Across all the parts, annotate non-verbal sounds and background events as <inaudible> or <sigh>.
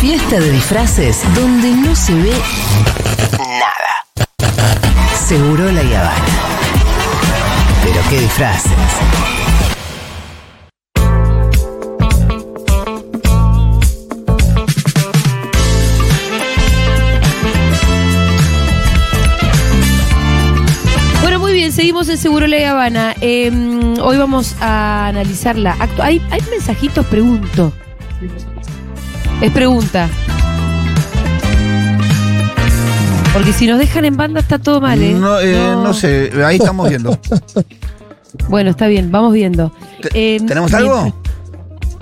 Fiesta de disfraces donde no se ve nada. Seguro la Habana. Pero qué disfraces. Bueno, muy bien, seguimos en Seguro La Habana. Eh, hoy vamos a analizar la ¿Hay, hay mensajitos, pregunto. Es pregunta. Porque si nos dejan en banda está todo mal, ¿eh? No, eh, no sé, ahí estamos viendo. <laughs> Bueno, está bien, vamos viendo. Eh, ¿Tenemos algo?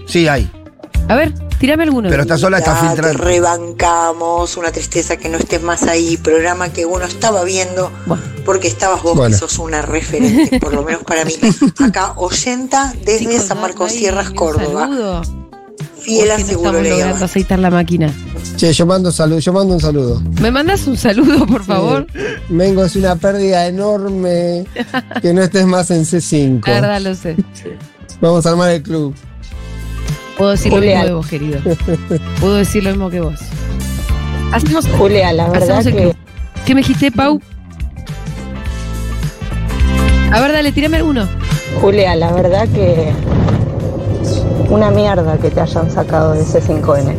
Sí, hay. A ver, tírame alguno. Pero está sola, está filtrada. rebancamos, una tristeza que no estés más ahí, programa que uno estaba viendo Bueno. porque estabas vos Bueno. que sos una referente, por lo menos para mí. <laughs> Acá, oyenta desde Chicos, San Marcos no Sierras, Córdoba. saludo. Fiel a Porque no Seguro estamos logrando aceitar la máquina. Che, yo mando un saludo, yo mando un saludo. ¿Me mandas un saludo, por favor? Mengo es una pérdida enorme <laughs> que no estés más en C5. La verdad lo sé. Vamos a armar el club. Puedo decir lo mismo de vos, querido. Puedo decir lo mismo que vos. Hacemos, Julia, la verdad hacemos el que club. ¿Qué me dijiste, Pau? A ver, dale, tírame alguno. Julia, la verdad que una mierda que te hayan sacado de ese 5N.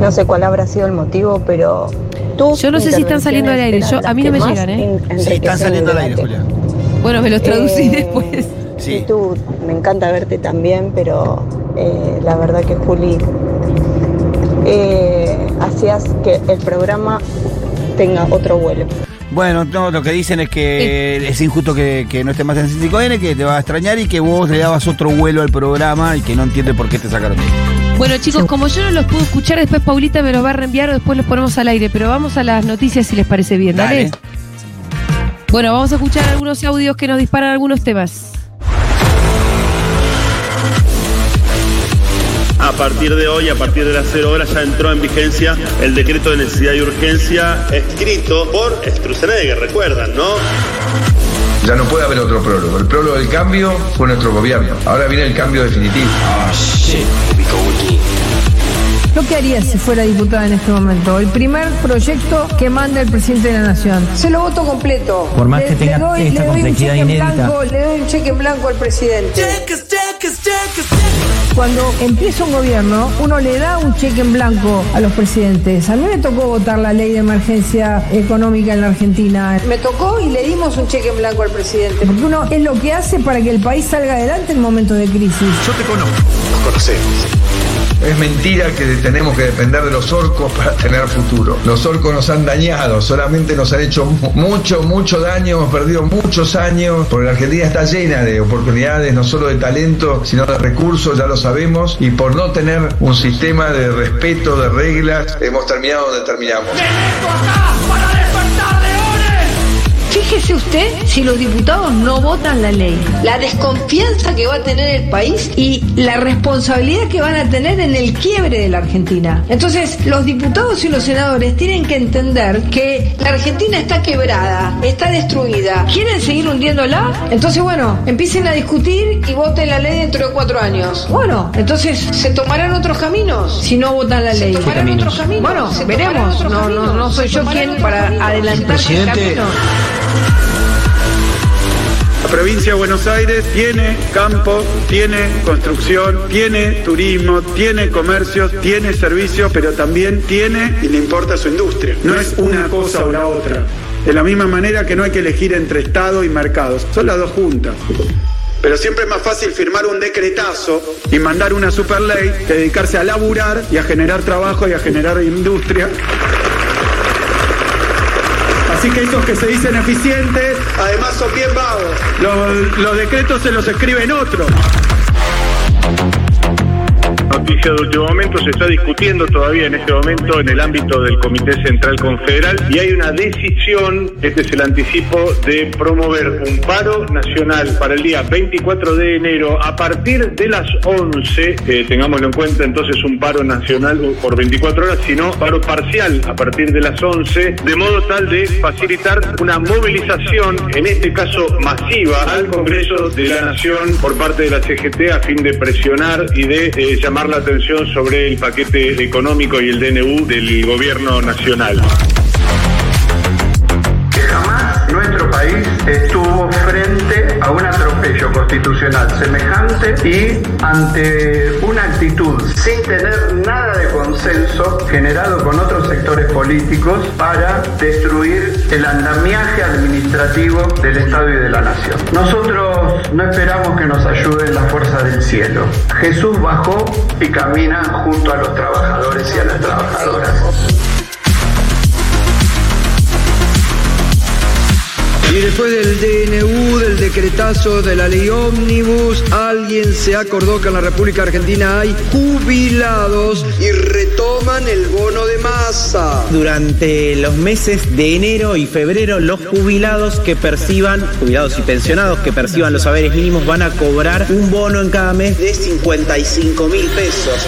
No sé cuál habrá sido el motivo, pero tú Yo no sé si están saliendo al aire. Yo- a mí no me llegan, ¿eh? Sí, están saliendo al aire, Julia. Bueno, me los traducí Eh, después. Sí. Y tú, me encanta verte también, pero eh, la verdad que Juli, eh, hacías que el programa tenga otro vuelo. Bueno, no, lo que dicen es que es injusto que, que no esté más en C5N, que te va a extrañar y que vos le dabas otro vuelo al programa y que no entiende por qué te sacaron de ahí. Bueno, chicos, como yo no los puedo escuchar, después Paulita me los va a reenviar o después los ponemos al aire. Pero vamos a las noticias si les parece bien, ¿dale? Dale. Bueno, vamos a escuchar algunos audios que nos disparan algunos temas. Partir de hoy, a partir de las 0 horas, ya entró en vigencia el decreto de necesidad y urgencia escrito por Sturzenegger, recuerdan, ¿no? Ya no puede haber otro prólogo. El prólogo del cambio fue nuestro gobierno. Ahora viene el cambio definitivo. ¿Yo qué haría si fuera diputada en este momento? El primer proyecto que manda el presidente de la Nación. Se lo voto completo. Por más que tenga esta doy un complejidad cheque en inédita. blanco, le doy un cheque en blanco al presidente. Cuando empieza un gobierno, uno le da un cheque en blanco a los presidentes. A mí me tocó votar la ley de emergencia económica en la Argentina. Me tocó y le dimos un cheque en blanco al presidente. Porque uno es lo que hace para que el país salga adelante en momentos de crisis. Yo te conozco. Nos conocemos. Es mentira que tenemos que depender de los orcos para tener futuro. Los orcos nos han dañado, solamente nos han hecho mu- mucho, mucho daño, hemos perdido muchos años, porque la Argentina está llena de oportunidades, no solo de talento, sino de recursos, ya lo sabemos, y por no tener un sistema de respeto, de reglas, hemos terminado donde terminamos. Fíjese usted si los diputados no votan la ley, la desconfianza que va a tener el país y la responsabilidad que van a tener en el quiebre de la Argentina. Entonces, los diputados y los senadores tienen que entender que la Argentina está quebrada, está destruida. ¿Quieren seguir hundiéndola? Entonces, bueno, empiecen a discutir y voten la ley dentro de cuatro años. Bueno, entonces, ¿se tomarán otros caminos si no votan la ley? tomarán otros caminos? Bueno, Se veremos. No, no, no soy Se yo quien para adelantar el Presidente. camino. La provincia de Buenos Aires tiene campo, tiene construcción, tiene turismo, tiene comercio, tiene servicios, pero también tiene y le importa su industria. No es una cosa o la otra. De la misma manera que no hay que elegir entre Estado y mercados, son las dos juntas. Pero siempre es más fácil firmar un decretazo y mandar una super ley que dedicarse a laburar y a generar trabajo y a generar industria. Así que esos que se dicen eficientes, además son bien vagos. Los, decretos se los escriben otros. Noticia de último momento, se está discutiendo todavía en este momento en el ámbito del Comité Central Confederal y hay una decisión, este es el anticipo, de promover un paro nacional para el día 24 de enero a partir de las 11, eh, tengámoslo en cuenta entonces un paro nacional por 24 horas, sino paro parcial a partir de las 11, de modo tal de facilitar una movilización, en este caso masiva, al Congreso de la Nación por parte de la CGT a fin de presionar y de eh, llamar la atención sobre el paquete económico y el DNU del gobierno nacional. País estuvo frente a un atropello constitucional semejante y ante una actitud sin tener nada de consenso generado con otros sectores políticos para destruir el andamiaje administrativo del Estado y de la Nación. Nosotros no esperamos que nos ayuden las fuerzas del cielo. Jesús bajó y camina junto a los trabajadores y a las trabajadoras. Y después del DNU, del decretazo de la ley ómnibus, alguien se acordó que en la República Argentina hay jubilados y retoman el bono de masa. Durante los meses de enero y febrero, los jubilados que perciban, jubilados y pensionados que perciban los saberes mínimos van a cobrar un bono en cada mes de 55 mil pesos.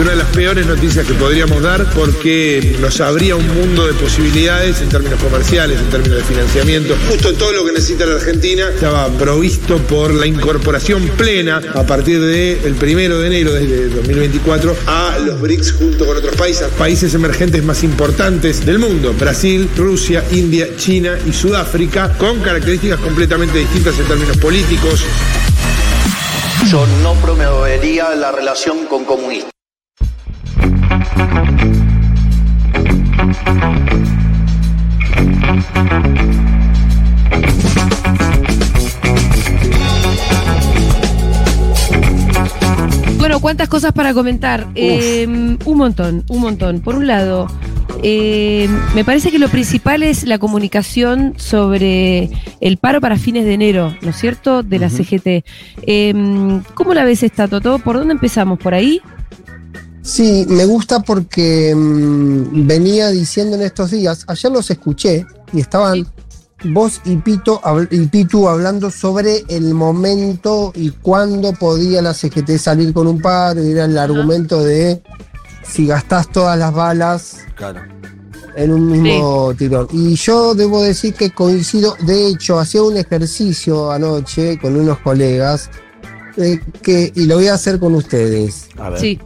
Una de las peores noticias que podríamos dar porque nos abría un mundo de posibilidades en términos comerciales, en términos de financiamiento. Justo todo lo que necesita la Argentina estaba provisto por la incorporación plena a partir del primero de enero de 2024 a los BRICS junto con otros países, países emergentes más importantes del mundo, Brasil, Rusia, India, China y Sudáfrica, con características completamente distintas en términos políticos. Yo no promovería la relación con comunistas. Bueno, cuántas cosas para comentar. Eh, un montón, un montón. Por un lado, eh, me parece que lo principal es la comunicación sobre el paro para fines de enero, ¿no es cierto? De la CGT. Eh, ¿Cómo la ves esta, Toto? ¿Por dónde empezamos? ¿Por ahí? Sí, me gusta porque mm, venía diciendo en estos días, ayer los escuché y estaban vos y, Pito, y Pitu hablando sobre el momento y cuándo podía la CGT salir con un paro, y era el argumento de si gastás todas las balas Claro. en un mismo tirón. Y yo debo decir que coincido, de hecho, hacía un ejercicio anoche con unos colegas, eh, que, y lo voy a hacer con ustedes. Sí.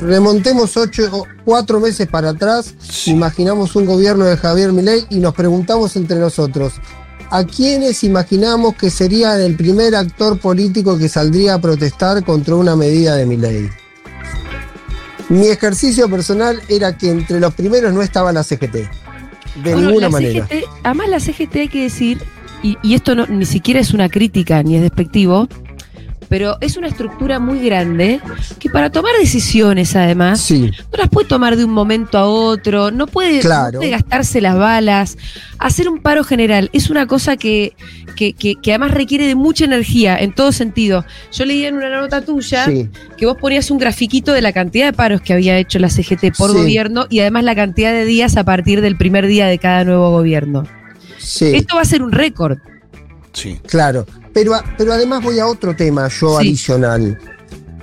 Remontemos ocho o cuatro meses para atrás, imaginamos un gobierno de Javier Milei y nos preguntamos entre nosotros, ¿a quiénes imaginamos que sería el primer actor político que saldría a protestar contra una medida de Milei? Mi ejercicio personal era que entre los primeros no estaba la CGT. De Bueno, ninguna manera. CGT además, la CGT hay que decir, y, y esto no, ni siquiera es una crítica ni es despectivo, pero es una estructura muy grande que para tomar decisiones, además, no las puede tomar de un momento a otro, no puede, no Claro. puede gastarse las balas. Hacer un paro general es una cosa que, que, que- que además requiere de mucha energía en todo sentido. Yo leí en una nota tuya Sí. que vos ponías un grafiquito de la cantidad de paros que había hecho la CGT por Sí. gobierno y además la cantidad de días a partir del primer día de cada nuevo gobierno. Sí. Esto va a ser un récord. Sí. Claro, pero, pero además voy a otro tema yo Sí. adicional.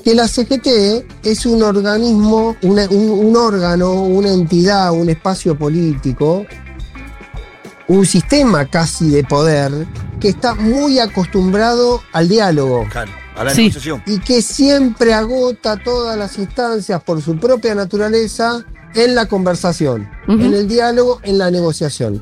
Que la CGT es un organismo, una- un, un órgano, una entidad, un espacio político, un sistema casi de poder que está muy acostumbrado al diálogo. Claro. A la Sí. negociación. Y que siempre agota todas las instancias por su propia naturaleza en la conversación, en el diálogo, en la negociación.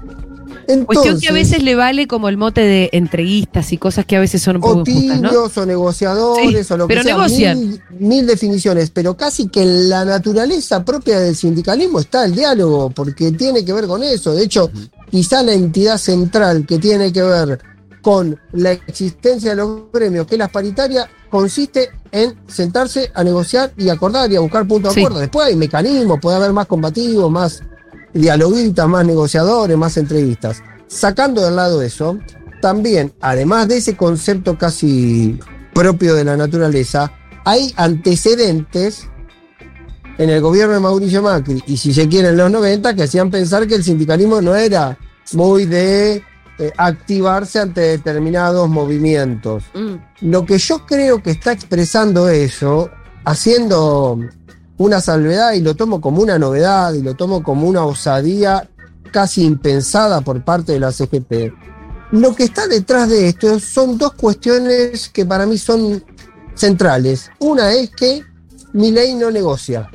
Cuestión que a Entonces- veces le vale como el mote de entreguistas y cosas que a veces son un poco o injustas, ¿no? tibios o negociadores Sí, o lo que pero sea. negocian. Mil, mil definiciones, pero casi que en la naturaleza propia del sindicalismo está el diálogo, porque tiene que ver con eso. De hecho, quizá la entidad central que tiene que ver con la existencia de los gremios, que es la paritaria, consiste en sentarse a negociar y acordar y a buscar puntos de Sí. acuerdo. Después hay mecanismos, puede haber más combativos, más dialoguistas, más negociadores, más entrevistas. Sacando del lado eso, también, además de ese concepto casi propio de la naturaleza, hay antecedentes en el gobierno de Mauricio Macri y si se quiere en los 90 que hacían pensar que el sindicalismo no era muy de eh, activarse ante determinados movimientos. Mm. Lo que yo creo que está expresando eso, haciendo una salvedad y lo tomo como una novedad y lo tomo como una osadía casi impensada por parte de la CGT, lo que está detrás de esto son dos cuestiones que para mí son centrales. Una es que mi ley no negocia.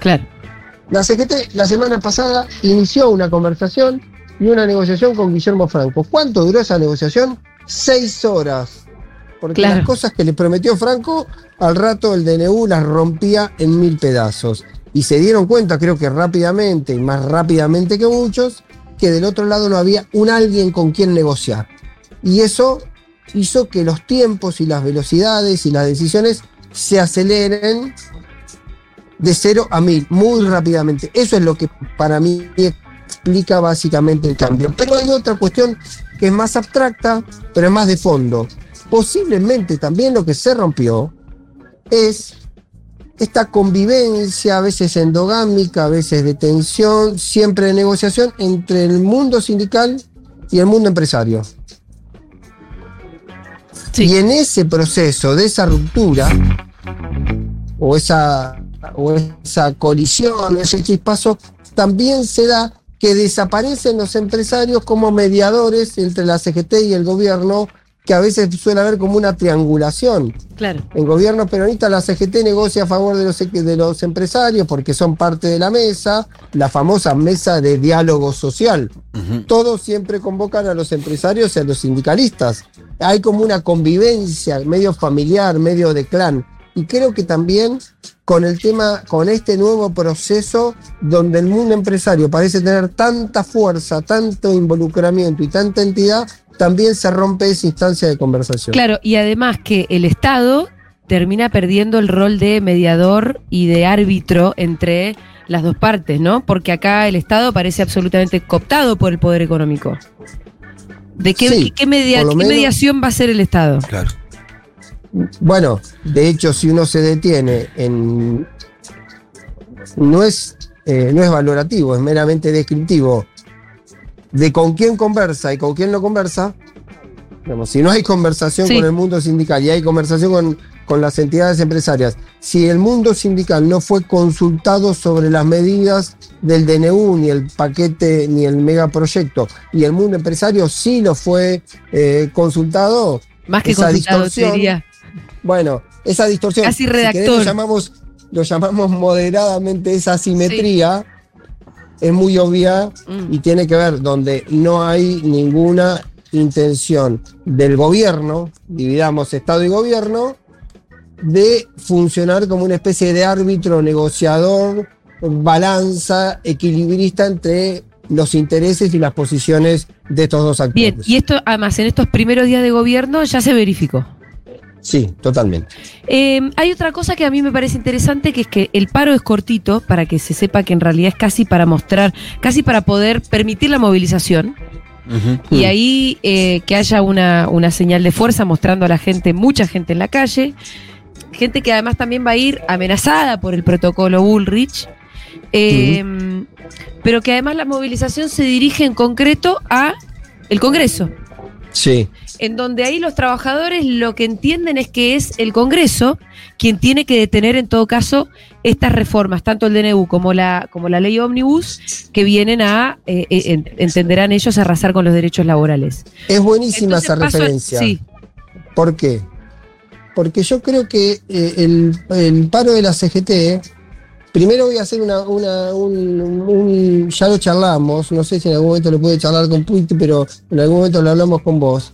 Claro. La CGT la semana pasada inició una conversación y una negociación con Guillermo Franco. ¿Cuánto duró esa negociación? Seis horas. Porque Claro. las cosas que le prometió Franco, al rato el DNU las rompía en mil pedazos. Y se dieron cuenta, creo que rápidamente, y más rápidamente que muchos, que del otro lado no había un alguien con quien negociar. Y eso hizo que los tiempos y las velocidades y las decisiones se aceleren de cero a mil, muy rápidamente. Eso es lo que para mí explica básicamente el cambio. Pero hay otra cuestión que es más abstracta, pero es más de fondo. Posiblemente también lo que se rompió es esta convivencia, a veces endogámica, a veces de tensión, siempre de negociación entre el mundo sindical y el mundo empresario. Y en ese proceso de esa ruptura, o esa, o esa colisión, ese chispazo, también se da que desaparecen los empresarios como mediadores entre la CGT y el gobierno, que a veces suele haber como una triangulación. Claro. En gobierno peronista la CGT negocia a favor de los, de los empresarios porque son parte de la mesa, la famosa mesa de diálogo social. Todos siempre convocan a los empresarios y a los sindicalistas. Hay como una convivencia medio familiar, medio de clan. Y creo que también con el tema, con este nuevo proceso donde el mundo empresario parece tener tanta fuerza, tanto involucramiento y tanta entidad, también se rompe esa instancia de conversación. Claro, y además que el Estado termina perdiendo el rol de mediador y de árbitro entre las dos partes, ¿no? Porque acá el Estado parece absolutamente cooptado por el poder económico. ¿De qué, Sí, qué media- por lo qué menos- mediación va a hacer el Estado? Claro. Bueno, de hecho, si uno se detiene en. No es, eh, no es valorativo, es meramente descriptivo de con quién conversa y con quién no conversa. Digamos, si no hay conversación Sí. con el mundo sindical y hay conversación con, con las entidades empresarias, si el mundo sindical no fue consultado sobre las medidas del DNU, ni el paquete, ni el megaproyecto, y el mundo empresario sí lo fue eh, consultado, Más que esa consultado, distorsión- diría. bueno, esa distorsión. Casi si querés, redactor. lo, llamamos, lo llamamos moderadamente esa asimetría. Es muy obvia Mm. y tiene que ver donde no hay ninguna intención del gobierno, dividamos Estado y gobierno, de funcionar como una especie de árbitro, negociador, balanza, equilibrista entre los intereses y las posiciones de estos dos actores. Bien, y esto además en estos primeros días de gobierno ya se verificó. Sí, totalmente. Eh, hay otra cosa que a mí me parece interesante, que es que el paro es cortito, para que se sepa que en realidad es casi para mostrar, casi para poder permitir la movilización. Y ahí eh, que haya una, una señal de fuerza mostrando a la gente, mucha gente en la calle, gente que además también va a ir amenazada por el protocolo Bullrich, eh, pero que además la movilización se dirige en concreto a el Congreso Sí. en donde ahí los trabajadores lo que entienden es que es el Congreso quien tiene que detener en todo caso estas reformas, tanto el DNU como la, como la ley Omnibus, que vienen a, eh, eh, en- entenderán ellos, arrasar con los derechos laborales. Es buenísima Entonces esa a- referencia. sí. ¿Por qué? Porque yo creo que eh, el, el paro de la CGT, primero voy a hacer una, una- un, un- ya lo charlamos, no sé si en algún momento lo pude charlar con Puiti, pero en algún momento lo hablamos con vos.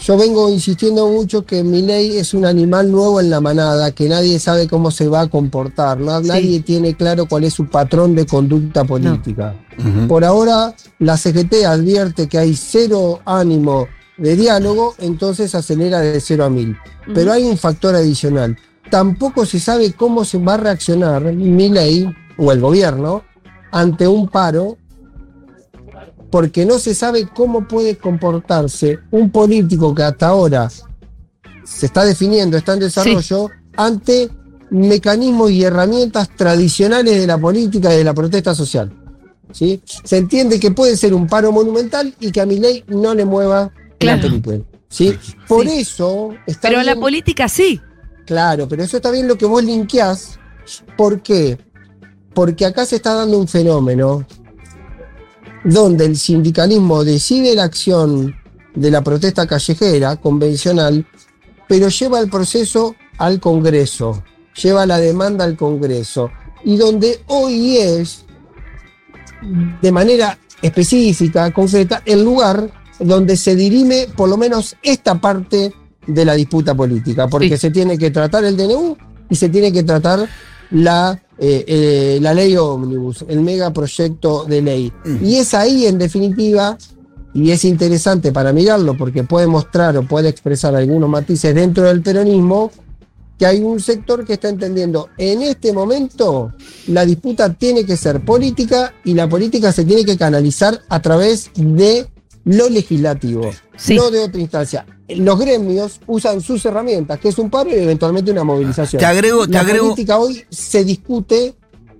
Yo vengo insistiendo mucho que mi ley es un animal nuevo en la manada, que nadie sabe cómo se va a comportar, ¿no? nadie tiene claro cuál es su patrón de conducta política. Por ahora, la CGT advierte que hay cero ánimo de diálogo, entonces acelera de cero a mil. Pero hay un factor adicional. Tampoco se sabe cómo se va a reaccionar mi ley o el gobierno ante un paro, porque no se sabe cómo puede comportarse un político que hasta ahora se está definiendo, está en desarrollo, ante mecanismos y herramientas tradicionales de la política y de la protesta social. ¿sí? Se entiende que puede ser un paro monumental y que a mi ley no le mueva Claro. la película. ¿sí? Por eso está Pero la bien- política sí. Claro, pero eso está bien lo que vos linkeás. ¿Por qué? Porque acá se está dando un fenómeno donde el sindicalismo decide la acción de la protesta callejera convencional pero lleva el proceso al Congreso, lleva la demanda al Congreso. Y donde hoy es, de manera específica, concreta, el lugar donde se dirime por lo menos esta parte de la disputa política, porque se tiene que tratar el DNU y se tiene que tratar la, eh, eh, la ley ómnibus, el megaproyecto de ley. Y es ahí, en definitiva, y es interesante para mirarlo porque puede mostrar o puede expresar algunos matices dentro del peronismo, que hay un sector que está entendiendo en este momento la disputa tiene que ser política y la política se tiene que canalizar a través de lo legislativo, no de otra instancia. Los gremios usan sus herramientas, que es un paro y eventualmente una movilización. Te agrego, te la agrego- política hoy se discute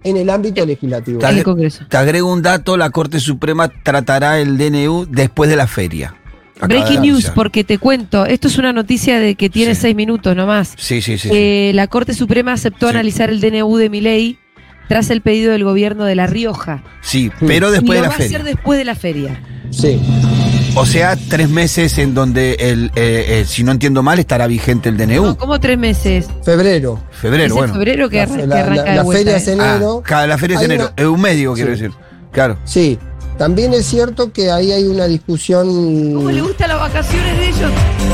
en el ámbito legislativo. Te, agre- te agrego un dato, la Corte Suprema tratará el DNU después de la feria. Acaba Breaking news, porque te cuento, esto es una noticia de que tiene seis minutos nomás. Sí, sí, sí. sí. Eh, la Corte Suprema aceptó analizar el DNU de Milei tras el pedido del gobierno de La Rioja. Sí, pero después y de la va a feria. hacer después de la feria. Sí. O sea, tres meses en donde, el, eh, eh, si no entiendo mal, estará vigente el DNU. ¿Cómo tres meses? Febrero. Febrero, bueno. febrero que, La- arran- que la- arranca la- de vuelta, feria es enero. Ah, la feria es enero. una- Es un medio, quiero Sí. decir. Claro. Sí. También es cierto que ahí hay una discusión. ¿Cómo le gustan las vacaciones de ellos?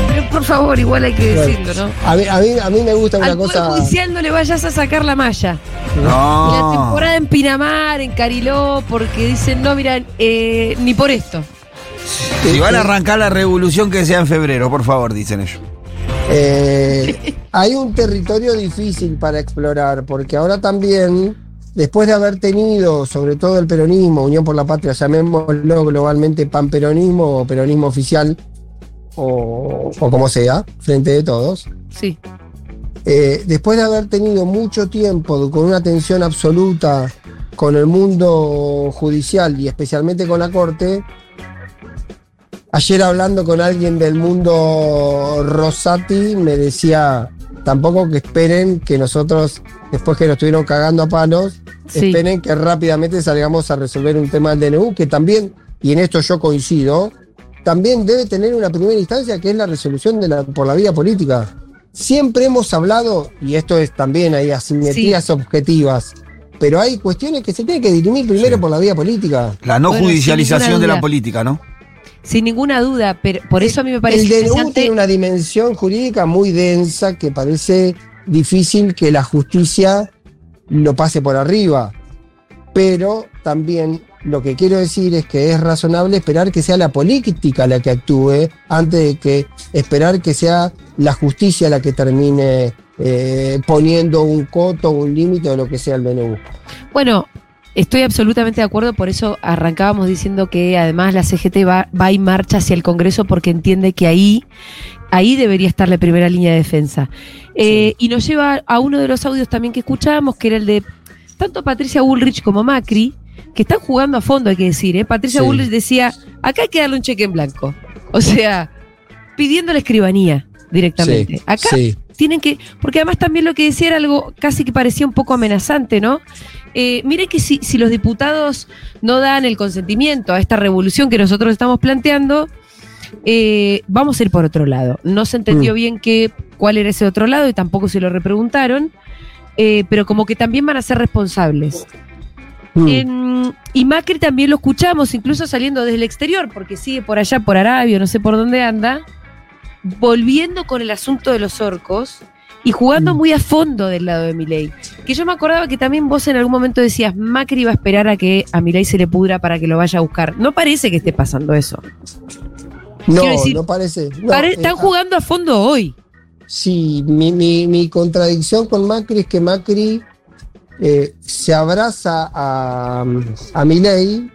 Pero, por favor, igual hay que decirlo, ¿no? A mí, a mí, a mí me gusta una Al cosa. Judicial no le vayas a sacar la malla. Y la No. temporada en Pinamar, en Cariló, porque dicen, no, mira, eh, ni por esto. Si van a arrancar la revolución, que sea en febrero, por favor, dicen ellos. Eh, hay un territorio difícil para explorar, porque ahora también, después de haber tenido, sobre todo el peronismo, Unión por la Patria, llamémoslo globalmente panperonismo o peronismo oficial, o, o como sea, frente de todos, Sí. eh, después de haber tenido mucho tiempo con una tensión absoluta con el mundo judicial y especialmente con la Corte, ayer hablando con alguien del mundo Rosati me decía, tampoco que esperen que nosotros, después que nos estuvieron cagando a palos, Sí. esperen que rápidamente salgamos a resolver un tema del DNU, que también, y en esto yo coincido, también debe tener una primera instancia que es la resolución de la, por la vía política. Siempre hemos hablado, y esto es también hay asimetrías objetivas, pero hay cuestiones que se tienen que dirimir primero por la vía política. La no Bueno, judicialización de la política, ¿no? Sin ninguna duda, pero por eso a mí me parece El DNU tiene una dimensión jurídica muy densa que parece difícil que la justicia lo pase por arriba. Pero también lo que quiero decir es que es razonable esperar que sea la política la que actúe antes de que esperar que sea la justicia la que termine eh, poniendo un coto, un límite o lo que sea el DNU. Bueno, estoy absolutamente de acuerdo, por eso arrancábamos diciendo que además la CGT va, va y marcha hacia el Congreso porque entiende que ahí, ahí debería estar la primera línea de defensa. Eh, Y nos lleva a uno de los audios también que escuchábamos, que era el de tanto Patricia Bullrich como Macri, que están jugando a fondo, hay que decir. ¿eh? Patricia Sí. Bullrich decía, acá hay que darle un cheque en blanco. O sea, pidiendo la escribanía directamente. Sí, acá sí. Tienen que, porque además también lo que decía era algo casi que parecía un poco amenazante, ¿no? Eh, mire que si, si los diputados no dan el consentimiento a esta revolución que nosotros estamos planteando, eh, vamos a ir por otro lado. No se entendió Mm. bien qué, cuál era ese otro lado y tampoco se lo repreguntaron, eh, pero como que también van a ser responsables. Mm. En- y Macri también lo escuchamos, incluso saliendo desde el exterior, porque sigue por allá, por Arabia, no sé por dónde anda, volviendo con el asunto de los orcos y jugando muy a fondo del lado de Milei. Que yo me acordaba que también vos en algún momento decías, Macri va a esperar a que a Milei se le pudra para que lo vaya a buscar. No parece que esté pasando eso. No, decir, no parece. no, Pare- eh, están jugando a fondo hoy. Sí, mi, mi- mi contradicción con Macri es que Macri eh, se abraza a, a Milei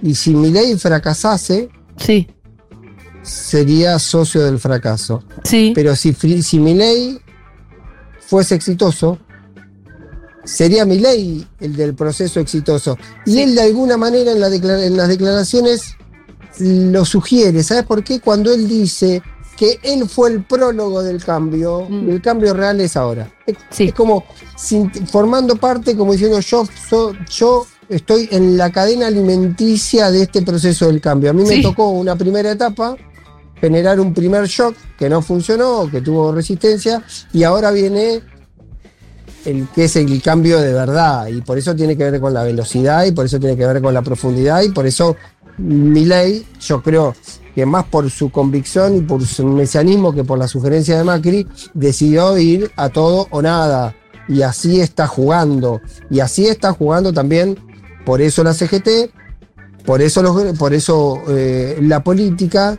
y si Milei fracasase, Sí. Sería socio del fracaso. Sí. Pero si, si Milei fuese exitoso, sería Milei el del proceso exitoso. Y él de alguna manera en, la en las declaraciones lo sugiere. ¿Sabes por qué? Cuando él dice que él fue el prólogo del cambio, el cambio real es ahora. Es, es como sin- formando parte, como diciendo yo, so- yo estoy en la cadena alimenticia de este proceso del cambio. A mí me Sí. tocó una primera etapa generar un primer shock que no funcionó, que tuvo resistencia, y ahora viene el que es el cambio de verdad, y por eso tiene que ver con la velocidad, y por eso tiene que ver con la profundidad, y por eso Milei, yo creo que más por su convicción y por su mesianismo que por la sugerencia de Macri, decidió ir a todo o nada. Y así está jugando. Y así está jugando también, por eso la CGT, por eso, los- por eso eh, la política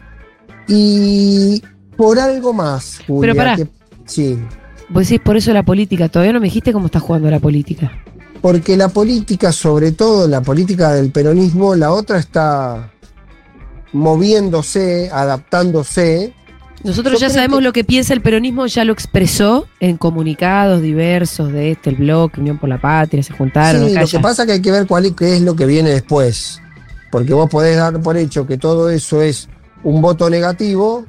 y por algo más. Julia, pará. que- sí, Vos decís, por eso la política. Todavía no me dijiste cómo está jugando la política. porque la política, sobre todo la política del peronismo, la otra está moviéndose, adaptándose. Nosotros Yo ya sabemos que- lo que piensa el peronismo, ya lo expresó en comunicados diversos de este, el bloque, Unión por la Patria, se juntaron. Sí, lo que pasa es que hay que ver cuál es, qué es lo que viene después. Porque vos podés dar por hecho que todo eso es un voto negativo,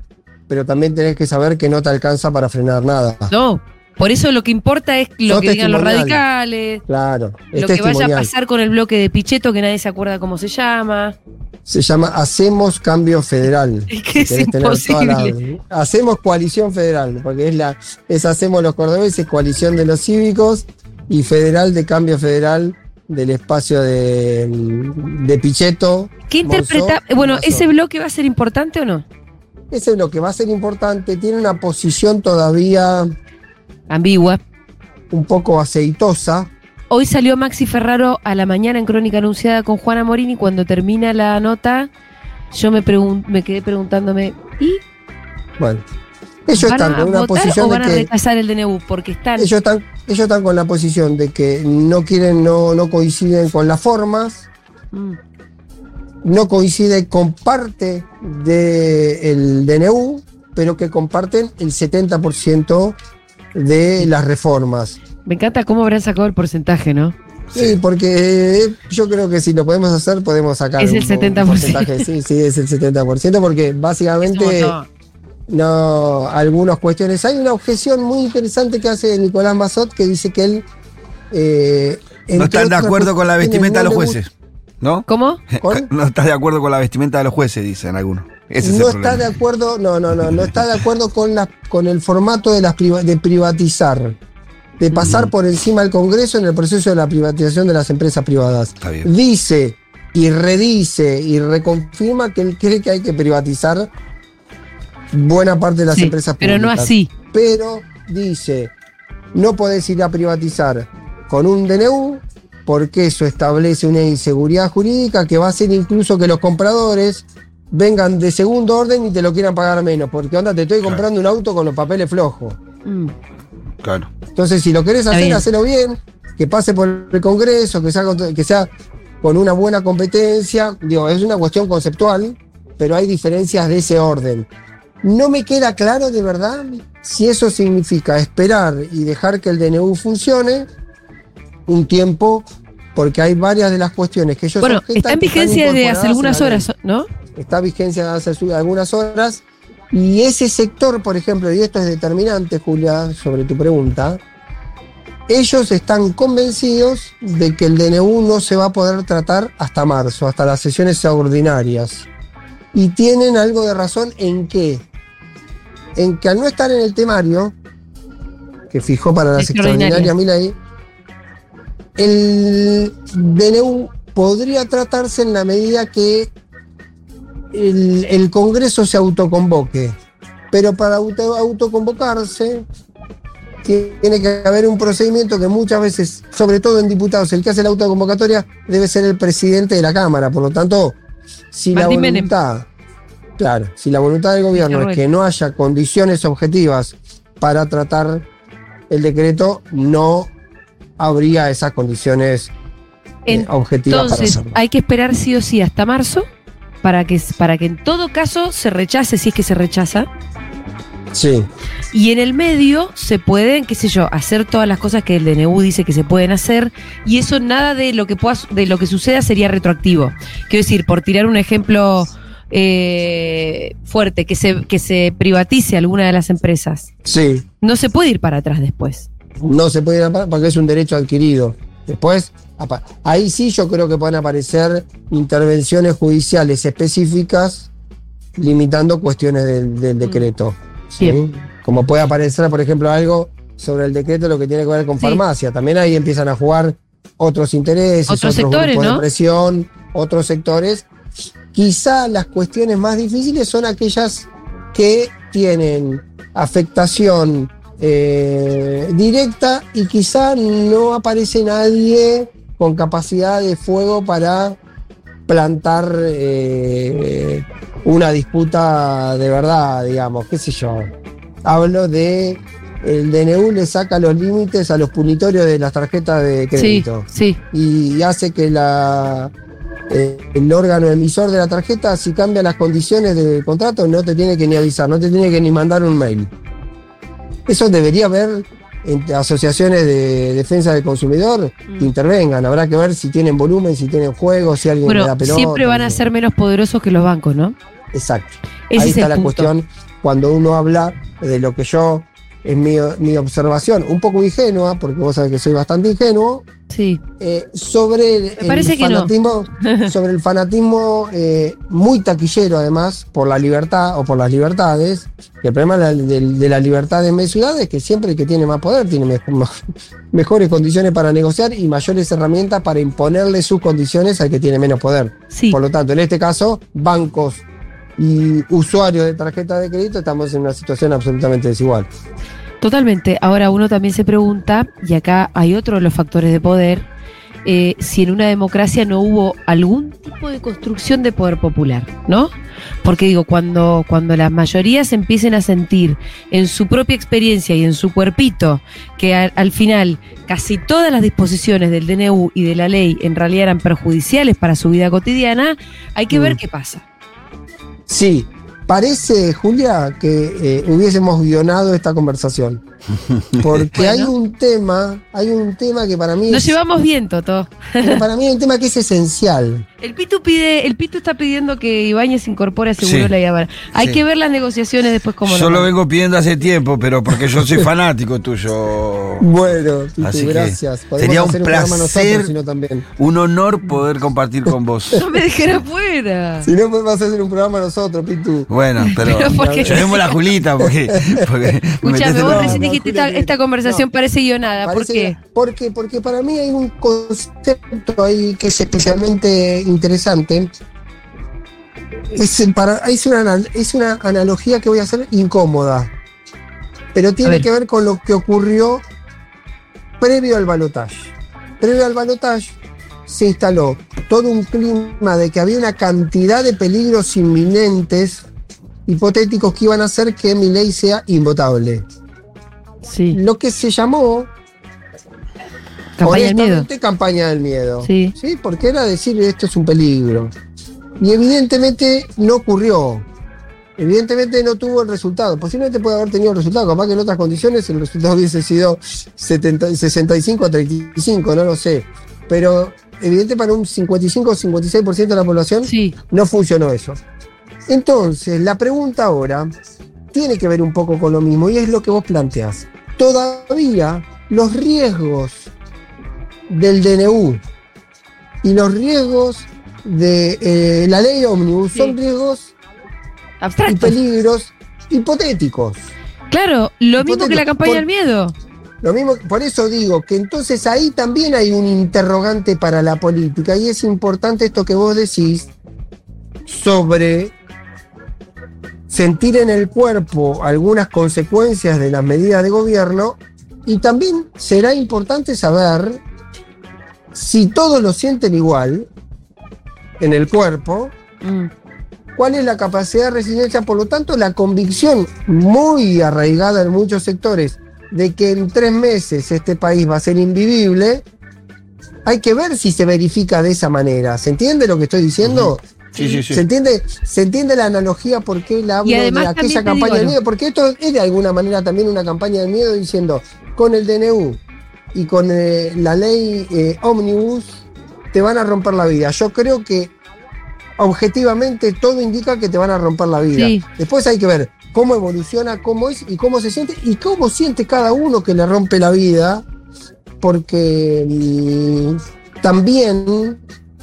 pero también tenés que saber que no te alcanza para frenar nada. No, por eso lo que importa es lo que digan los radicales, Claro, lo que vaya a pasar con el bloque de Pichetto, que nadie se acuerda cómo se llama. Se llama Hacemos Cambio Federal. <laughs> Es que es Si la- imposible. Hacemos Coalición Federal, porque es la es Hacemos los Cordobeses, Coalición de los Cívicos y Federal de Cambio Federal del espacio de, de Pichetto. ¿Qué interpreta? Monzó, Bueno. ¿ese bloque va a ser importante o no? Ese es lo que va a ser importante. Tiene una posición todavía ambigua, un poco aceitosa. Hoy salió Maxi Ferraro a la mañana en Crónica Anunciada con Juana Morini. Cuando termina la nota, yo me, pregun- me quedé preguntándome, ¿y Bueno, ellos van están a con una posición o van de a que rechazar el DNU? Porque están... ellos están, ellos están con la posición de que no quieren, no, no coinciden con las formas, Mm. no coinciden con parte del DNU, pero que comparten el 70% de las reformas. Me encanta cómo habrán sacado el porcentaje, ¿no? Sí, porque eh, yo creo que si lo podemos hacer, podemos sacar Es el un- un 70%. porcentaje. Sí, sí, es el 70%, porque <laughs> básicamente. No algunas cuestiones. Hay una objeción muy interesante que hace Nicolás Mazot que dice que él. eh, No están de acuerdo con la vestimenta de no los jueces, ¿no? ¿Cómo? <laughs> ¿Con? No estás de acuerdo con la vestimenta de los jueces, dicen algunos. Ese es no el está problema. de acuerdo, no, no, no, no está de acuerdo con la, con el formato de las priva- de privatizar, de pasar por encima del Congreso en el proceso de la privatización de las empresas privadas. Está bien. Dice y redice y reconfirma que él cree que hay que privatizar buena parte de las Sí, empresas pero públicas. no así. Pero dice, no podés ir a privatizar con un DNU porque eso establece una inseguridad jurídica que va a hacer incluso que los compradores vengan de segundo orden y te lo quieran pagar menos. Porque onda, te estoy comprando un auto con los papeles flojos. Mm. Claro. Entonces, si lo querés hacer, hacelo bien, que pase por el Congreso, que sea, que sea con una buena competencia. Digo, es una cuestión conceptual, pero hay diferencias de ese orden. No me queda claro de verdad si eso significa esperar y dejar que el DNU funcione un tiempo, porque hay varias de las cuestiones que ellos Bueno, está en que vigencia de hace algunas en horas, ¿no? está vigencia de hace algunas horas. Y ese sector, por ejemplo, y esto es determinante, Julia, sobre tu pregunta, ellos están convencidos de que el DNU no se va a poder tratar hasta marzo, hasta las sesiones ordinarias. Y tienen algo de razón en qué. En que al no estar en el temario, que fijó para las Extraordinaria. extraordinarias Milei, el DNU podría tratarse en la medida que el, el Congreso se autoconvoque. Pero para auto- autoconvocarse tiene que haber un procedimiento que muchas veces, sobre todo en diputados, el que hace la autoconvocatoria debe ser el presidente de la Cámara. Por lo tanto, si Martín la Menem. Claro, si la voluntad del gobierno es que no haya condiciones objetivas para tratar el decreto, no habría esas condiciones eh, objetivas para Entonces, hay que esperar sí o sí hasta marzo para que, para que en todo caso se rechace, si es que se rechaza. Sí. Y en el medio se pueden, qué sé yo, hacer todas las cosas que el DNU dice que se pueden hacer. Y eso nada de lo que pueda, de lo que suceda sería retroactivo. Quiero decir, por tirar un ejemplo eh, fuerte, que se, que se privatice alguna de las empresas. Sí. No se puede ir para atrás después. no se puede ir a pa- porque es un derecho adquirido. Después, ahí sí yo creo que pueden aparecer intervenciones judiciales específicas limitando cuestiones del, del decreto. ¿sí? Como puede aparecer, por ejemplo, algo sobre el decreto, lo que tiene que ver con Sí. farmacia. También ahí empiezan a jugar otros intereses, Otros otros, sectores, grupos ¿no? de presión, otros sectores. Quizá las cuestiones más difíciles son aquellas que tienen afectación eh, directa y quizá no aparece nadie con capacidad de fuego para plantar eh, una disputa de verdad, digamos, qué sé yo. Hablo de el DNU le saca los límites a los punitorios de las tarjetas de Sí, crédito sí. y hace que la eh, el órgano emisor de la tarjeta, si cambia las condiciones del contrato, no te tiene que ni avisar, no te tiene que ni mandar un mail. Eso debería haber asociaciones de defensa del consumidor Mm. que intervengan. Habrá que ver si tienen volumen, si tienen juego, si alguien le da Bueno, pelota. siempre van a ser menos poderosos que los bancos, ¿no? Exacto. Ese Ahí es está la punto. cuestión cuando uno habla de lo que yo, es mi, mi observación, un poco ingenua, porque vos sabés que soy bastante ingenuo, Sí. eh, sobre el, Me parece el que no. fanatismo, <laughs> sobre el fanatismo eh, muy taquillero además, por la libertad o por las libertades. el problema de la, de- de la libertad en mi ciudad es que siempre el que tiene más poder tiene me- <laughs> mejores condiciones para negociar y mayores herramientas para imponerle sus condiciones al que tiene menos poder. Por lo tanto, en este caso, bancos y usuarios de tarjeta de crédito estamos en una situación absolutamente desigual. Totalmente. Ahora uno también se pregunta, y acá hay otro de los factores de poder, eh, si en una democracia no hubo algún tipo de construcción de poder popular, ¿no? Porque digo, cuando, cuando las mayorías empiecen a sentir en su propia experiencia y en su cuerpito que al, al final casi todas las disposiciones del DNU y de la ley en realidad eran perjudiciales para su vida cotidiana, hay que ver Mm. qué pasa. Sí, parece, Julia, que eh, hubiésemos guionado esta conversación. <laughs> Porque hay un tema, hay un tema que para mí Nos es, llevamos bien, Toto. para mí hay un tema que es esencial. El Pitu pide, el Pitu está pidiendo que Ibáñez incorpore a Seguro Sí. la Habana. Hay Sí. que ver las negociaciones después como Yo lo vengo pidiendo hace tiempo, pero porque yo soy fanático tuyo. <laughs> Bueno, Pitu, Así que gracias. Podemos sería un placer, nosotros, sino también. un honor poder compartir con vos. <laughs> No me dejen afuera. Si no, podemos hacer un programa nosotros, Pitu. Bueno, <laughs> pero, Pero porque- <laughs> la Julita porque, porque Escuchame, vos recién no, dijiste esta, conversación no. parece guionada. ¿Por Parece qué? que- porque, porque para mí hay un concepto ahí que es especialmente interesante. Es, el para, es, una, es una analogía que voy a hacer incómoda, pero A tiene ver. que ver con lo que ocurrió previo al balotaje. Previo al balotaje se instaló todo un clima de que había una cantidad de peligros inminentes, hipotéticos, que iban a hacer que mi ley sea invotable. Sí. Lo que se llamó Campaña del miedo. honestamente, campaña del miedo. Sí. Porque era decir esto es un peligro. Y evidentemente no ocurrió. Evidentemente no tuvo el resultado. Posiblemente puede haber tenido el resultado. Capaz que en otras condiciones el resultado hubiese sido 70 65 a 35, no lo sé. Pero evidente para un 55 o 56% de la población no funcionó eso. Entonces, la pregunta ahora tiene que ver un poco con lo mismo y es lo que vos planteás. Todavía los riesgos del DNU y los riesgos de eh, la ley ómnibus son riesgos y peligros hipotéticos. Claro, lo mismo que la campaña Por- del miedo. Lo mismo, por eso digo que entonces ahí también hay un interrogante para la política y es importante esto que vos decís sobre sentir en el cuerpo algunas consecuencias de las medidas de gobierno y también será importante saber si todos lo sienten igual en el cuerpo, Mm. cuál es la capacidad de resiliencia, por lo tanto la convicción muy arraigada en muchos sectores de que en tres meses este país va a ser invivible, hay que ver si se verifica de esa manera. ¿Se entiende lo que estoy diciendo? Sí, sí, sí. ¿Se entiende, ¿Se entiende la analogía por qué la hablo Y de aquella campaña digo del miedo? Porque esto es de alguna manera también una campaña del miedo diciendo, con el DNU y con eh, la ley eh, Omnibus te van a romper la vida. Yo creo que objetivamente todo indica que te van a romper la vida. Sí. Después hay que ver cómo evoluciona, cómo es y cómo se siente y cómo siente cada uno que le rompe la vida, porque mm, también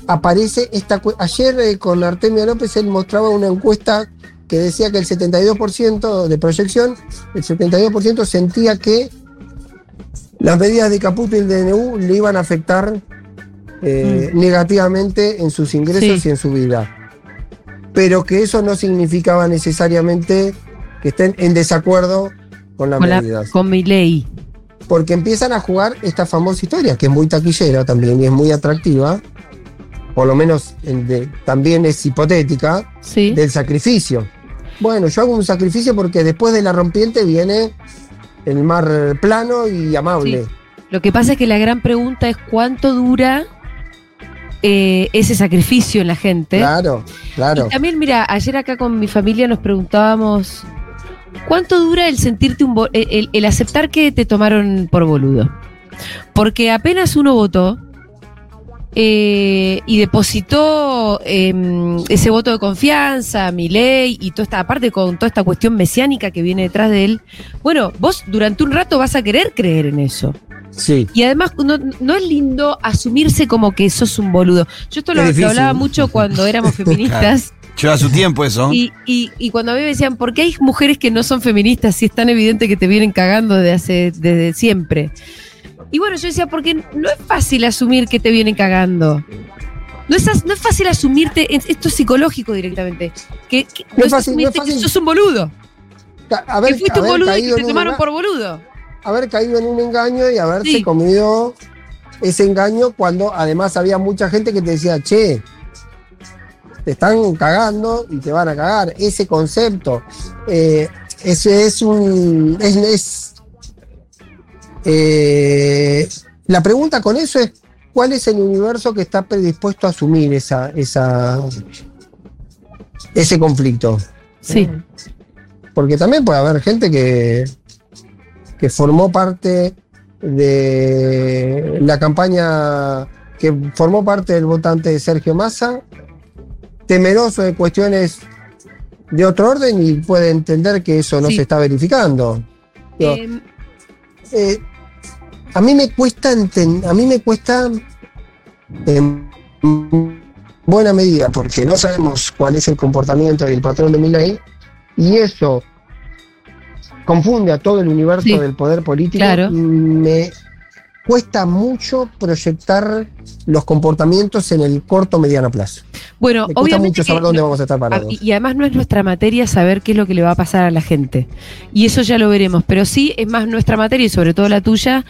aparece esta... Ayer eh, con Artemio López él mostraba una encuesta que decía que el 72% de proyección, el 72% sentía que las medidas de Caputo y el DNU le iban a afectar eh, negativamente en sus ingresos Sí. y en su vida. Pero que eso no significaba necesariamente que estén en desacuerdo con las Con, la- medidas. con mi ley. Porque empiezan a jugar esta famosa historia, que es muy taquillera también y es muy atractiva, por lo menos de- también es hipotética, Sí. del sacrificio. Bueno, yo hago un sacrificio porque después de la rompiente viene el mar plano y amable. Lo que pasa es que la gran pregunta es cuánto dura eh, ese sacrificio en la gente. Claro, claro. Y también, mira, ayer acá con mi familia nos preguntábamos cuánto dura el sentirte un el- el aceptar que te tomaron por boludo. Porque apenas uno votó eh, y depositó em, ese voto de confianza, mi ley y toda esta aparte con toda esta cuestión mesiánica que viene detrás de él. Bueno, vos durante un rato vas a querer creer en eso. Sí. Y además no, no es lindo asumirse como que sos un boludo. Yo esto lo, hablaba mucho cuando éramos <laughs> feministas. Lleva su tiempo eso. Y, y, y cuando a mí me decían, ¿por qué hay mujeres que no son feministas si es tan evidente que te vienen cagando desde, hace, desde siempre? Y bueno, yo decía, porque no es fácil asumir que te vienen cagando. No es, no es fácil asumirte, es- esto es psicológico directamente, que, que no, No es fácil, no es asumirte que sos un boludo. Ca- haber- que fuiste un boludo y que te tomaron por boludo. haber caído en un engaño y haberse Sí. comido ese engaño cuando además había mucha gente que te decía, che, te están cagando y te van a cagar. Ese concepto, eh, ese es un... Es, es, eh, la pregunta con eso es, ¿cuál es el universo que está predispuesto a asumir esa, esa, ese conflicto? Sí. Porque también puede haber gente que, que formó parte de la campaña, que formó parte del votante de Sergio Massa, temeroso de cuestiones de otro orden y puede entender que eso no Sí. se está verificando. Digo, Em, eh, a mí me cuesta enten- a mí me cuesta en buena medida porque no sabemos cuál es el comportamiento del patrón de mi ley y eso confunde a todo el universo Sí. del poder político Claro. me cuesta mucho proyectar los comportamientos en el corto mediano plazo bueno, me cuesta obviamente mucho saber dónde vamos a estar Ah, parados Y y además no es nuestra materia saber qué es lo que le va a pasar a la gente. Y eso ya lo veremos. Pero sí es más nuestra materia y sobre todo la tuya,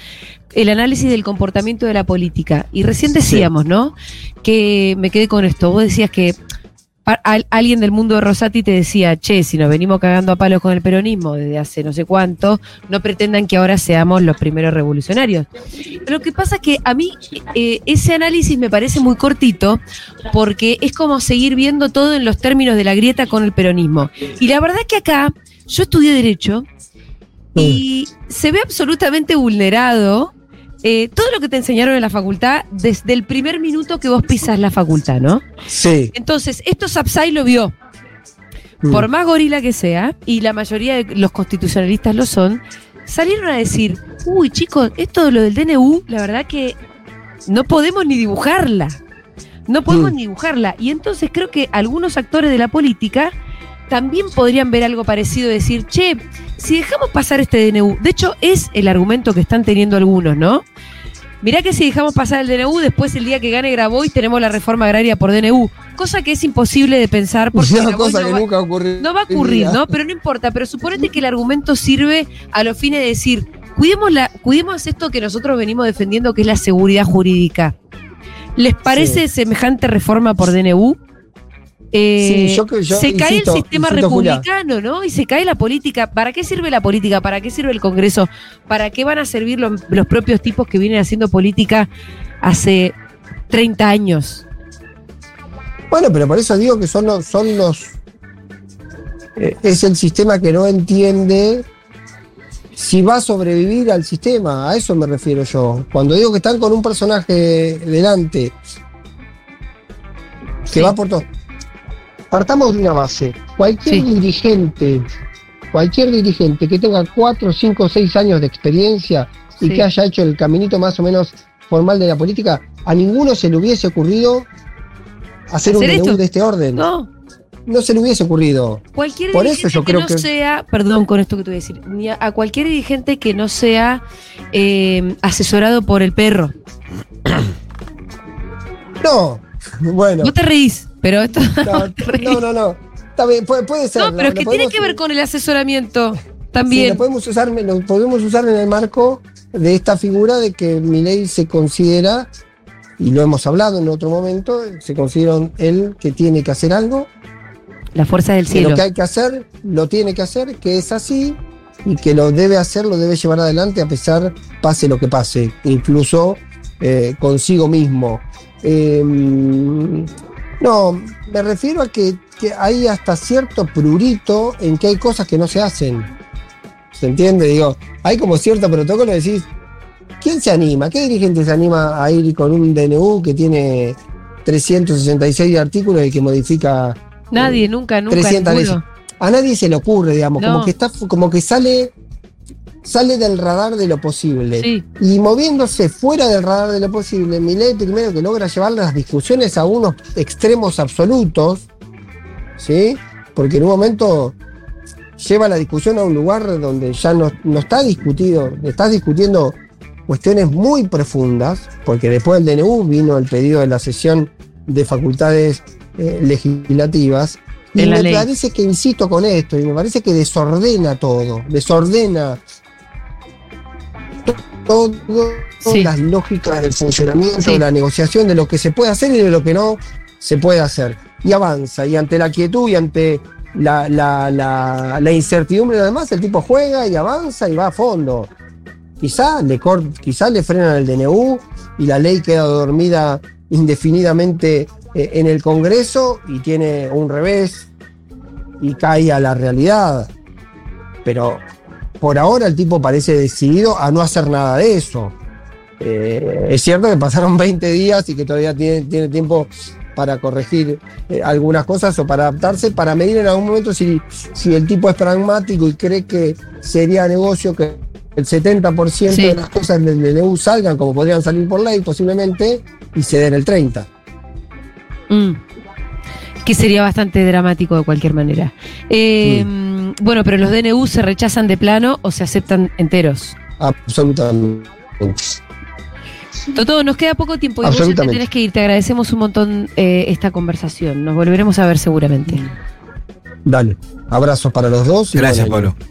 el análisis del comportamiento de la política. Y recién decíamos, ¿no? Que me quedé con esto. Vos decías que a- alguien del mundo de Rosati te decía, che, si nos venimos cagando a palos con el peronismo desde hace no sé cuánto, no pretendan que ahora seamos los primeros revolucionarios. Lo que pasa es que a mí eh, ese análisis me parece muy cortito porque es como seguir viendo todo en los términos de la grieta con el peronismo. Y la verdad que acá yo estudié derecho y se ve absolutamente vulnerado eh, todo lo que te enseñaron en la facultad desde el primer minuto que vos pisas la facultad, ¿no? sí Entonces, esto Sapsai lo vio. Mm. Por más gorila que sea, y la mayoría de los constitucionalistas lo son, salieron a decir, uy chicos, esto de lo del DNU, la verdad que no podemos ni dibujarla. No podemos Mm. ni dibujarla. Y entonces creo que algunos actores de la política también podrían ver algo parecido, decir, che, si dejamos pasar este DNU, de hecho es el argumento que están teniendo algunos, ¿no? Mirá que si dejamos pasar el DNU, después el día que gane Grabois tenemos la reforma agraria por DNU. Cosa que es imposible de pensar porque una Grabois cosa no que va- nunca no va a ocurrir, ¿no? Pero no importa. Pero suponete que el argumento sirve a los fines de decir, cuidemos, la, cuidemos esto que nosotros venimos defendiendo, que es la seguridad jurídica. ¿Les parece semejante reforma por DNU? Eh, Sí, yo que- yo se cae el sistema insisto, Julia. republicano, ¿no? Y se cae la política. ¿Para qué sirve la política? ¿Para qué sirve el Congreso? ¿Para qué van a servir lo- los propios tipos que vienen haciendo política hace 30 años? Bueno, pero por eso digo que son los, son los eh, es el sistema que no entiende si va a sobrevivir al sistema, a eso me refiero yo. Cuando digo que están con un personaje delante que va por todo. Partamos de una base. Cualquier dirigente, cualquier dirigente que tenga 4, 5, 6 años de experiencia y Sí. que haya hecho el caminito más o menos formal de la política, a ninguno se le hubiese ocurrido hacer un ¿Hacer DNU esto? de este orden. No. no se le hubiese ocurrido. Cualquier Por eso dirigente yo que creo no que- sea, perdón con esto que te voy a decir, ni a, a cualquier dirigente que no sea eh, asesorado por el perro. No, <laughs> bueno. No te reís, pero esto. No, <laughs> no, no, no. Está bien, puede, puede ser. No, lo- pero es lo que tiene que ver con el asesoramiento Sí, también. lo podemos usar, lo podemos usar en el marco de esta figura de que Milei se considera, y lo hemos hablado en otro momento, se considera él que tiene que hacer algo, La fuerza del que cielo. lo que hay que hacer, lo tiene que hacer, que es así, y que lo debe hacer, lo debe llevar adelante a pesar, pase lo que pase, incluso eh, consigo mismo. Eh, no, me refiero a que, que hay hasta cierto prurito en que hay cosas que no se hacen. ¿Se entiende? Digo, hay como cierto protocolo, decís, ¿quién se anima? ¿Qué dirigente se anima a ir con un DNU que tiene 366 artículos y que modifica Nadie, nunca, nunca. 300 ninguno. leyes. A nadie se le ocurre, digamos, No. como que está, como que sale, sale del radar de lo posible. Sí. Y moviéndose fuera del radar de lo posible, Milei primero que logra llevar las discusiones a unos extremos absolutos, ¿sí? Porque en un momento lleva la discusión a un lugar donde ya no, no está discutido, estás discutiendo cuestiones muy profundas, porque después del DNU vino el pedido de la sesión de facultades eh, legislativas. Y me ley. parece que insisto con esto, y me parece que desordena todo, desordena todo, Sí. las lógicas del funcionamiento, Sí. de la negociación, de lo que se puede hacer y de lo que no se puede hacer. Y avanza, y ante la quietud y ante la, la, la, la incertidumbre además, el tipo juega y avanza y va a fondo. Quizá le, quizá le frenan el DNU y la ley queda dormida indefinidamente eh, en el Congreso y tiene un revés y cae a la realidad. Pero por ahora el tipo parece decidido a no hacer nada de eso. Eh, es cierto que pasaron <laughs> 20 días y que todavía tiene, tiene tiempo para corregir eh, algunas cosas o para adaptarse, para medir en algún momento si, si el tipo es pragmático y cree que sería negocio que el 70% Sí. de las cosas del DNU salgan como podrían salir por ley posiblemente y ceder el 30%. Mm. Que sería bastante dramático de cualquier manera. Eh, Bueno, pero los DNU se rechazan de plano o se aceptan enteros. Absolutamente. Toto, nos queda poco tiempo y vos ya te tenés que ir. Te agradecemos un montón eh, esta conversación. Nos volveremos a ver seguramente. Dale. Abrazos para los dos. y Gracias, bueno, Pablo.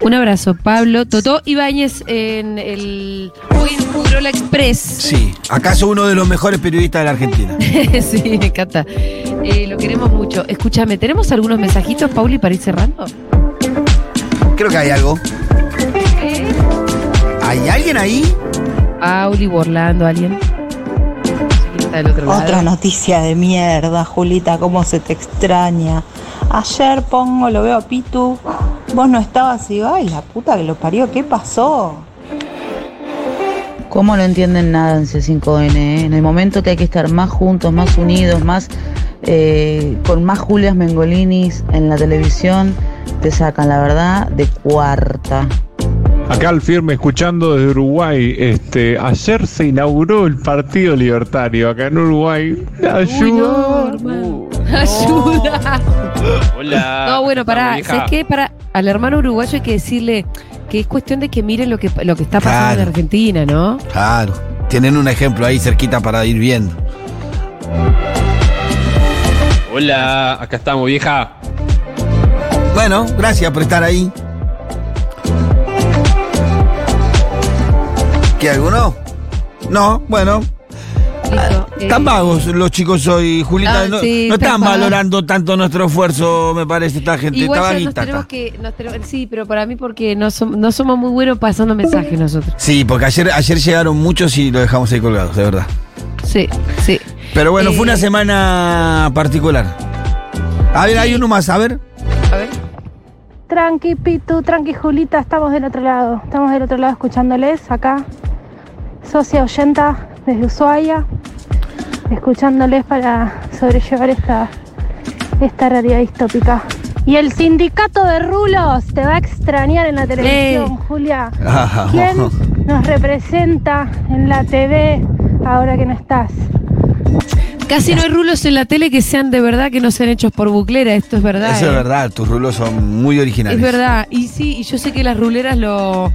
Un abrazo, Pablo. Toto Ibáñez en el hoy en Furola Express. Sí, acaso uno de los mejores periodistas de la Argentina. <laughs> sí, me encanta. Eh, lo queremos mucho. Escúchame, ¿tenemos algunos mensajitos, Pauli, para ir cerrando? Creo que hay algo. ¿Hay alguien ahí? Pauli, Borlando, alguien. No sé quién está del otro lado. Otra noticia de mierda, Julita, cómo se te extraña. Ayer pongo, lo veo a Pitu, vos no estabas y digo, ay, la puta que lo parió, ¿qué pasó? ¿Cómo no entienden nada en C5N? eh? En el momento que hay que estar más juntos, más unidos, más eh, con más Julias Mengolinis en la televisión, te sacan la verdad de cuarta. Acá al firme escuchando desde Uruguay, este, ayer se inauguró el Partido Libertario acá en Uruguay. Ayuda. <laughs> Ayuda. Hola. No, bueno, ¿Cómo para, estamos, ¿sabes qué? Para, al hermano uruguayo hay que decirle que es cuestión de que mire lo que, lo que está pasando Claro. en Argentina, ¿no? Claro. Tienen un ejemplo ahí cerquita para ir viendo. Hola, acá estamos, vieja. Bueno, gracias por estar ahí. ¿Qué alguno? No, bueno. Están vagos los chicos hoy, Julita. Ah, no, sí, no están valorando tanto nuestro esfuerzo, me parece, esta gente. Igual está nos vaguita, tenemos está. que, nos tenemos- sí, pero para mí porque no, som- no somos muy buenos pasando mensajes nosotros. Sí, porque ayer, ayer llegaron muchos y lo dejamos ahí colgados, de verdad. Sí, sí. Pero bueno, fue Eh, una semana particular. A ver, hay uno más, a ver. A ver. Tranqui, Pitu, tranqui, Julita, estamos del otro lado. Estamos del otro lado escuchándoles acá. Socia oyenta desde Ushuaia, escuchándoles para sobrellevar esta, esta realidad distópica. Y el sindicato de rulos te va a extrañar en la televisión, Julia. Ah, ¿Quién nos representa en la TV ahora que no estás? Casi no hay rulos en la tele que sean de verdad que no sean hechos por buclera, esto es verdad. Eso es ¿eh? verdad, tus rulos son muy originales. Es verdad, y sí, y yo sé que las ruleras lo,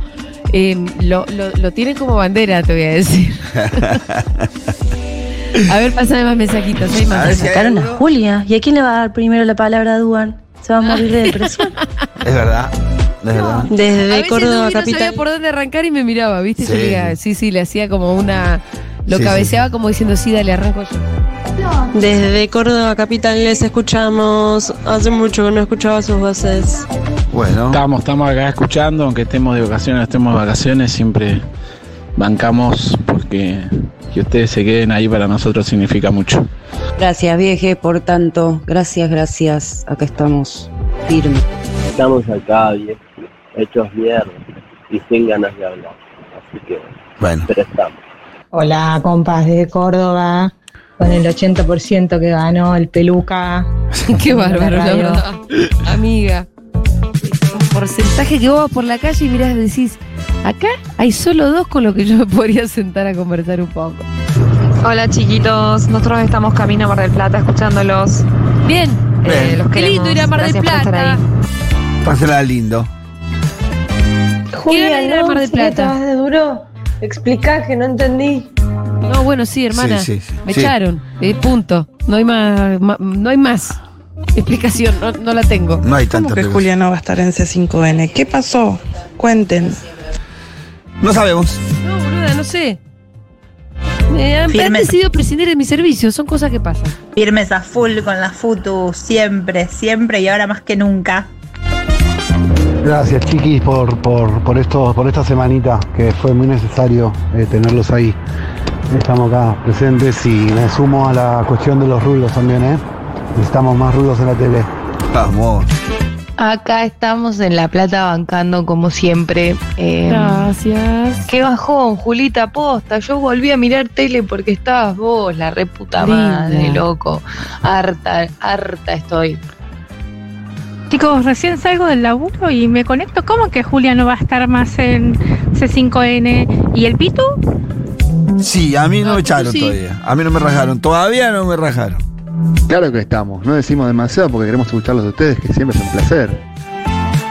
eh, lo, lo- lo tienen como bandera, te voy a decir. <laughs> A ver, pásame más mensajitos, hay más. Sacaron a Julia. ¿Y a quién le va a dar primero la palabra a Duan? Se va a morir de <laughs> depresión. Es verdad, es verdad. a Desde veces Córdoba Dubi no sabía por dónde arrancar y me miraba, ¿viste? Yo Sí. le sí, sí, le hacía como una. Lo Sí, sí, cabeceaba como diciendo, sí, dale, arranco yo. Desde Córdoba Capital les escuchamos. Hace mucho que no escuchaba sus voces. Bueno. Estamos, estamos acá escuchando, aunque estemos de vacaciones, estemos de vacaciones, siempre bancamos porque que ustedes se queden ahí para nosotros significa mucho. Gracias, vieje, por tanto. Gracias, gracias. Acá estamos, firmes. Estamos acá, viejo, hechos mierda y sin ganas de hablar. Así que, bueno. pero estamos. Hola, compas de Córdoba, con el 80% que ganó el peluca. <laughs> Qué bárbaro, la verdad. Amiga. Un porcentaje que vos vas por la calle y mirás y decís, acá hay solo dos con los que yo me podría sentar a conversar un poco. Hola chiquitos, nosotros estamos camino a Mar del Plata escuchándolos. Bien, Eh, los Qué lindo ir a Mar del Gracias por estar Plata. ahí. Pásela lindo. Julia, ir a Mar del Plata? de duro? Explica que no entendí. No, bueno, sí, hermana. Sí, sí, sí. Me Sí. echaron. Eh, punto. No hay más, ma- no hay más explicación. No, no la tengo. No hay ¿Cómo tanta que explicación. Julia no va a estar en C5N? ¿Qué pasó? Cuenten. No sabemos. No, boluda, no sé. Me han, me han decidido prescindir de mi servicio. Son cosas que pasan. Firmes a full con la FUTU, siempre, siempre y ahora más que nunca. Gracias chiquis por, por, por, esto, por esta semanita que fue muy necesario eh, tenerlos ahí. Estamos acá presentes y me sumo a la cuestión de los rulos también, ¿eh? Necesitamos más rulos en la tele. Vamos. Acá estamos en La Plata bancando como siempre. Eh, Gracias. Qué bajón, Julita Posta. Yo volví a mirar tele porque estabas vos, la reputa madre, loco. Harta, harta estoy. Chicos, recién salgo del laburo y me conecto. ¿Cómo que Julia no va a estar más en C5N? ¿Y el Pitu? Sí, a mí no, No, me echaron sí. todavía. A mí no me rajaron. Todavía no me rajaron. Claro que estamos, no decimos demasiado porque queremos escucharlos de ustedes, que siempre es un placer.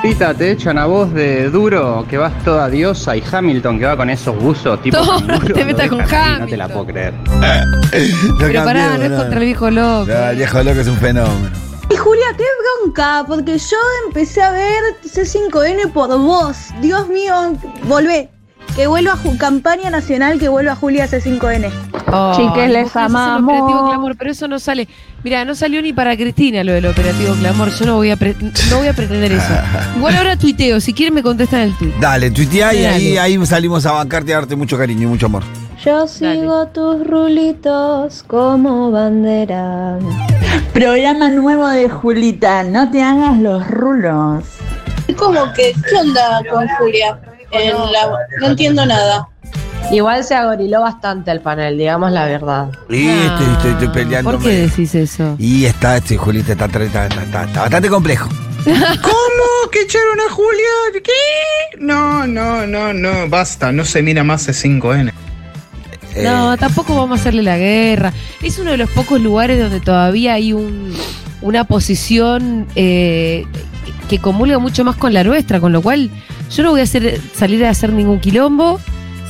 Pita, te echan a vos de duro que vas toda diosa y Hamilton que va con esos buzos tipo No, canguro, <laughs> te metas con ahí, No Hamilton. te la puedo creer. <laughs> Pero pará, no es contra el viejo loco. No, el viejo loco es un fenómeno. Y Julia, qué bronca, porque yo empecé a ver C5N por vos. Dios mío, volvé. Que vuelva Ju- campaña nacional, que vuelva Julia C5N. Chiques, les amamos. Operativo Clamor, pero eso no sale. Mira, no salió ni para Cristina lo del operativo Clamor. Yo no voy a, pre- no voy a pretender eso. <laughs> Igual ahora tuiteo. Si quieren me contestan el tuit. Dale, tuitea y ahí, ahí salimos a bancarte y a darte mucho cariño y mucho amor. Yo sigo tus rulitos como bandera. Programa nuevo de Julita, no te hagas los rulos. ¿Cómo que? ¿Qué onda con Julia? no entiendo nada. Igual se agoriló bastante el panel, digamos la verdad. Y estoy, estoy, estoy peleando. ¿Por qué decís eso? Y está, este, Julita, está, está, está, está- está bastante complejo. <laughs> ¿Cómo? ¿Que echaron a Julia? ¿Qué? No, no, no, no, basta, no se mira más C5N. Eh, No, tampoco vamos a hacerle la guerra. Es uno de los pocos lugares donde todavía hay un, una posición eh, que comulga mucho más con la nuestra, con lo cual yo no voy a hacer, salir a hacer ningún quilombo.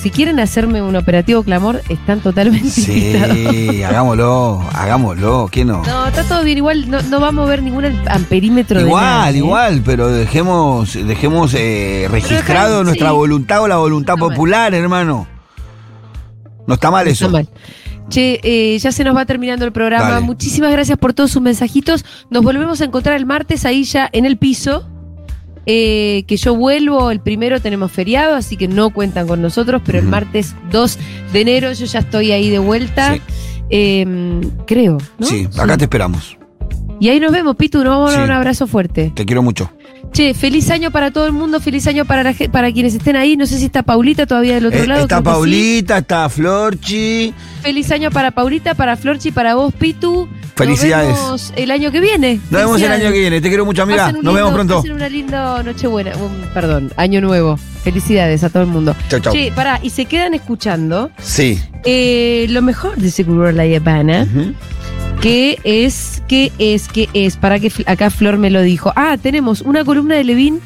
Si quieren hacerme un operativo clamor, están totalmente invitados. Sí, hagámoslo, hagámoslo, ¿qué no? No, está todo bien, igual no, no va a mover ningún am- amperímetro de Igual, nada, ¿eh? igual, pero dejemos, dejemos eh, registrado dejar- nuestra sí. voluntad o la voluntad popular, hermano. No está mal eso. Che, eh, ya se nos va terminando el programa. Dale. Muchísimas gracias por todos sus mensajitos. Nos volvemos a encontrar el martes ahí ya en el piso. Eh, que yo vuelvo, el primero tenemos feriado, así que no cuentan con nosotros, pero el martes 2 de enero yo ya estoy ahí de vuelta. Eh, creo, ¿no? Sí, acá te esperamos. Y ahí nos vemos, Pitu, nos vamos a dar Sí. un abrazo fuerte. Te quiero mucho. Che, feliz año para todo el mundo, feliz año para, la para quienes estén ahí. No sé si está Paulita todavía del otro Eh, lado. está sí. Paulita, está Florchi. Feliz año para Paulita, para Florchi, para vos, Pitu. Felicidades. Nos vemos el año que viene. Nos vemos el año que viene. Te quiero mucho, amiga. Nos vemos pronto. pasen una linda Nochebuena. un- perdón, año nuevo. Felicidades a todo el mundo. Chau, chau. Che, pará, y se quedan escuchando Sí. eh, lo mejor de Seguro La Habana. ¿Qué es? ¿Qué es? ¿Qué es? Para que acá Flor me lo dijo. Ah, tenemos una columna de Levín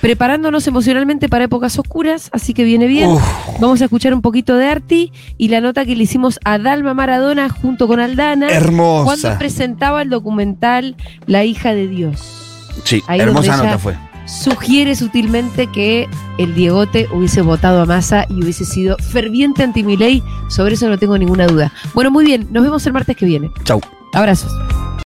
preparándonos emocionalmente para épocas oscuras, así que viene bien. Uf. Vamos a escuchar un poquito de Arti y la nota que le hicimos a Dalma Maradona junto con Aldana. Hermosa. Cuando presentaba el documental La hija de Dios. Sí, Ahí hermosa nota fue. Sugiere sutilmente que el Diegote hubiese votado a Massa y hubiese sido ferviente anti Milei. Sobre eso no tengo ninguna duda. Bueno, muy bien. Nos vemos el martes que viene. Chau. Abrazos.